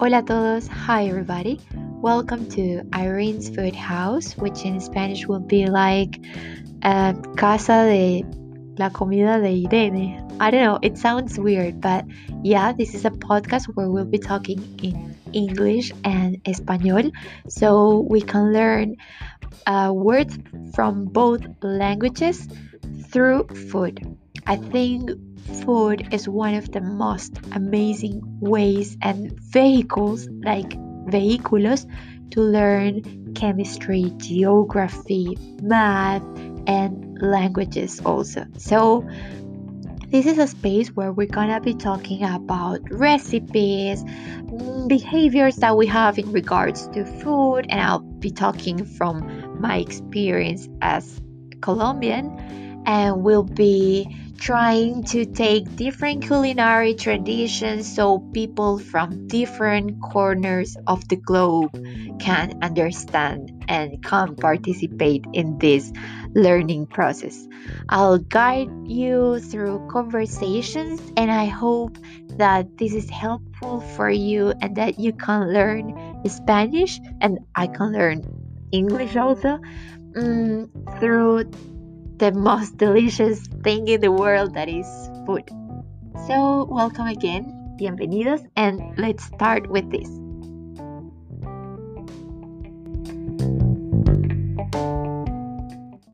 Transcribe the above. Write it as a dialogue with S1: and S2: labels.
S1: Hola a todos. Hi, everybody. Welcome to Irene's Food House, which in Spanish will be like uh, Casa de la Comida de Irene. I don't know, it sounds weird, but yeah, this is a podcast where we'll be talking in English and Espanol so we can learn uh, words from both languages through food. I think food is one of the most amazing ways and vehicles, like vehículos, to learn chemistry, geography, math, and languages also. So, this is a space where we're gonna be talking about recipes, behaviors that we have in regards to food, and I'll be talking from my experience as Colombian, and we'll be trying to take different culinary traditions so people from different corners of the globe can understand and can participate in this learning process. I'll guide you through conversations, and I hope that this is helpful for you and that you can learn Spanish and I can learn English also um, through the most delicious thing in the world that is food. So, welcome again, bienvenidos, and let's start with this.